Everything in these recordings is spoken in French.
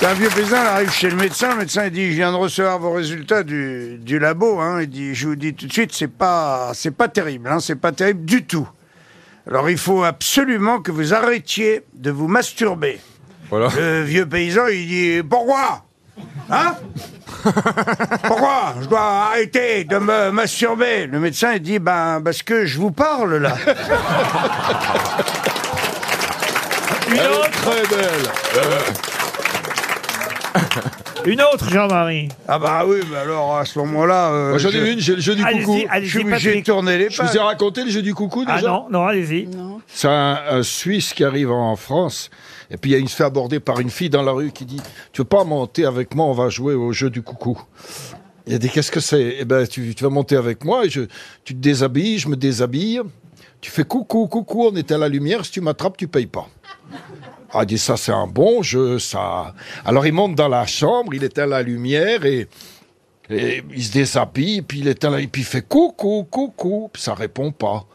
C'est un vieux paysan, il arrive chez le médecin, le médecin il dit je viens de recevoir vos résultats du, du labo, hein. il dit je vous dis tout de suite c'est pas c'est pas terrible, hein. c'est pas terrible du tout. Alors il faut absolument que vous arrêtiez de vous masturber. Voilà. Le vieux paysan il dit pourquoi? Hein? Pourquoi? Je dois arrêter de me masturber Le médecin il dit ben parce que je vous parle là. Une Elle est autre, très belle. une autre, Jean-Marie. Ah bah oui, mais alors à ce moment-là, euh, Moi j'en je- ai une, j'ai le jeu du coucou. Allez-y, je allez-y, suis obligé de Patrick. tourner les Je vous ai raconté le jeu du coucou déjà Ah non, non, allez-y. C'est un, un Suisse qui arrive en France. Et puis il se fait aborder par une fille dans la rue qui dit Tu veux pas monter avec moi On va jouer au jeu du coucou? Il a dit Qu'est-ce que c'est? Eh ben, tu, tu vas monter avec moi. Et je, tu te déshabilles, je me déshabille. Tu fais coucou, coucou. On est à la lumière. Si tu m'attrapes, tu payes pas. Ah, dit ça, c'est un bon jeu, ça. Alors il monte dans la chambre, il à la lumière et, et il se déshabille, puis il à la, puis il fait coucou, coucou, puis ça répond pas.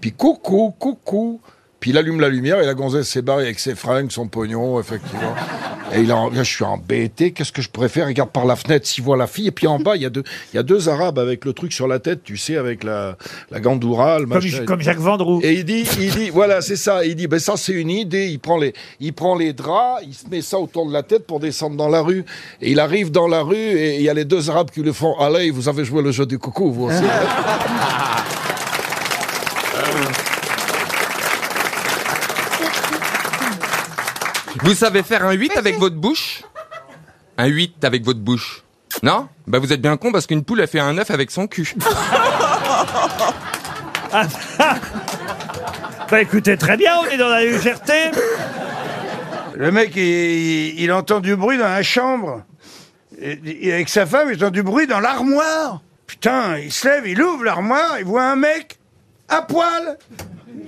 Puis coucou, coucou. Puis il allume la lumière et la gonzesse s'est barrée avec ses fringues, son pognon, effectivement. Et il en, là, je suis embêté, qu'est-ce que je préfère Regarde par la fenêtre s'il voit la fille. Et puis en bas, il y, a deux, il y a deux Arabes avec le truc sur la tête, tu sais, avec la, la gandoura, le Comme, machin. comme Jacques Vendroux. Et il dit, il dit, voilà, c'est ça. Il dit, ben ça c'est une idée. Il prend les, il prend les draps, il se met ça autour de la tête pour descendre dans la rue. Et il arrive dans la rue et il y a les deux Arabes qui le font. Allez, vous avez joué le jeu du coucou, vous aussi. Vous savez faire un 8 avec votre bouche? Un 8 avec votre bouche Non? Bah vous êtes bien con parce qu'une poule a fait un 9 avec son cul. Bah écoutez, très bien, on est dans la légèreté. Le mec, il, il- il entend du bruit dans la chambre. Et, et avec sa femme, il entend du bruit dans l'armoire. Putain, il se lève, il ouvre l'armoire, il voit un mec à poil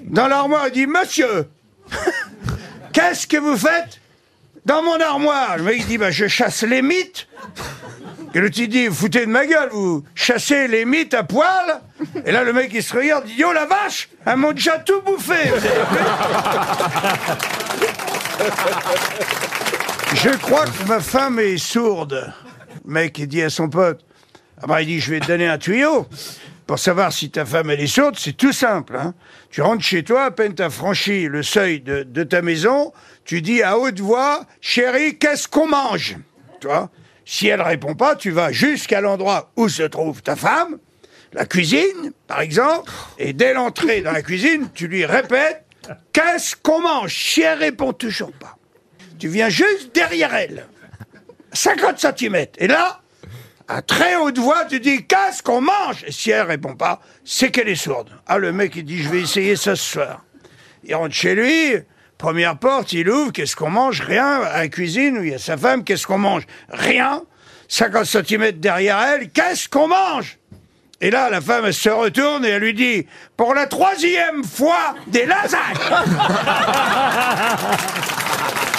dans l'armoire. Il dit Monsieur, qu'est-ce que vous faites dans mon armoire? Le mec, il dit Bah, je chasse les mythes. Et l'autre, il dit foutez de ma gueule, vous chassez les mythes à poil Et là, le mec, il se regarde, dit Oh la vache Elles m'ont déjà tout bouffé Je crois que ma femme est sourde. Le mec, il dit à son pote, ah bah, il dit, je vais te donner un tuyau. Pour savoir si ta femme, elle est sourde, c'est tout simple. hein. Tu rentres chez toi, à peine t'as franchi le seuil de, ta maison, tu dis à haute voix, chérie, qu'est-ce qu'on mange? Tu vois Si elle répond pas, tu vas jusqu'à l'endroit où se trouve ta femme, la cuisine, par exemple, et dès l'entrée dans la cuisine, tu lui répètes, qu'est-ce qu'on mange? Si elle répond toujours pas, tu viens juste derrière elle, 50 cm. Et là, à très haute voix, tu dis Qu'est-ce qu'on mange? Et si elle répond pas, c'est qu'elle est sourde. Ah, le mec, il dit Je vais essayer ça ce soir. Il rentre chez lui, première porte, il ouvre Qu'est-ce qu'on mange? Rien. À la cuisine où il y a sa femme, qu'est-ce qu'on mange? Rien. 50 cm derrière elle, qu'est-ce qu'on mange? Et là, la femme, elle se retourne et elle lui dit Pour la troisième fois, des lasagnes